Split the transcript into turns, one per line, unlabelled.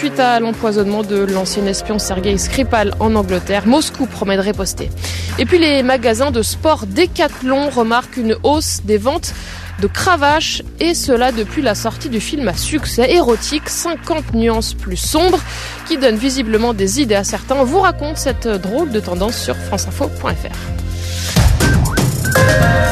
Suite à l'empoisonnement de l'ancien espion Sergei Skripal en Angleterre, Moscou promet de riposter. Et puis les magasins de sport Decathlon remarquent une hausse des ventes de cravaches, et cela depuis la sortie du film à succès érotique 50 nuances plus sombres qui donne visiblement des idées à certains. On vous raconte cette drôle de tendance sur franceinfo.fr.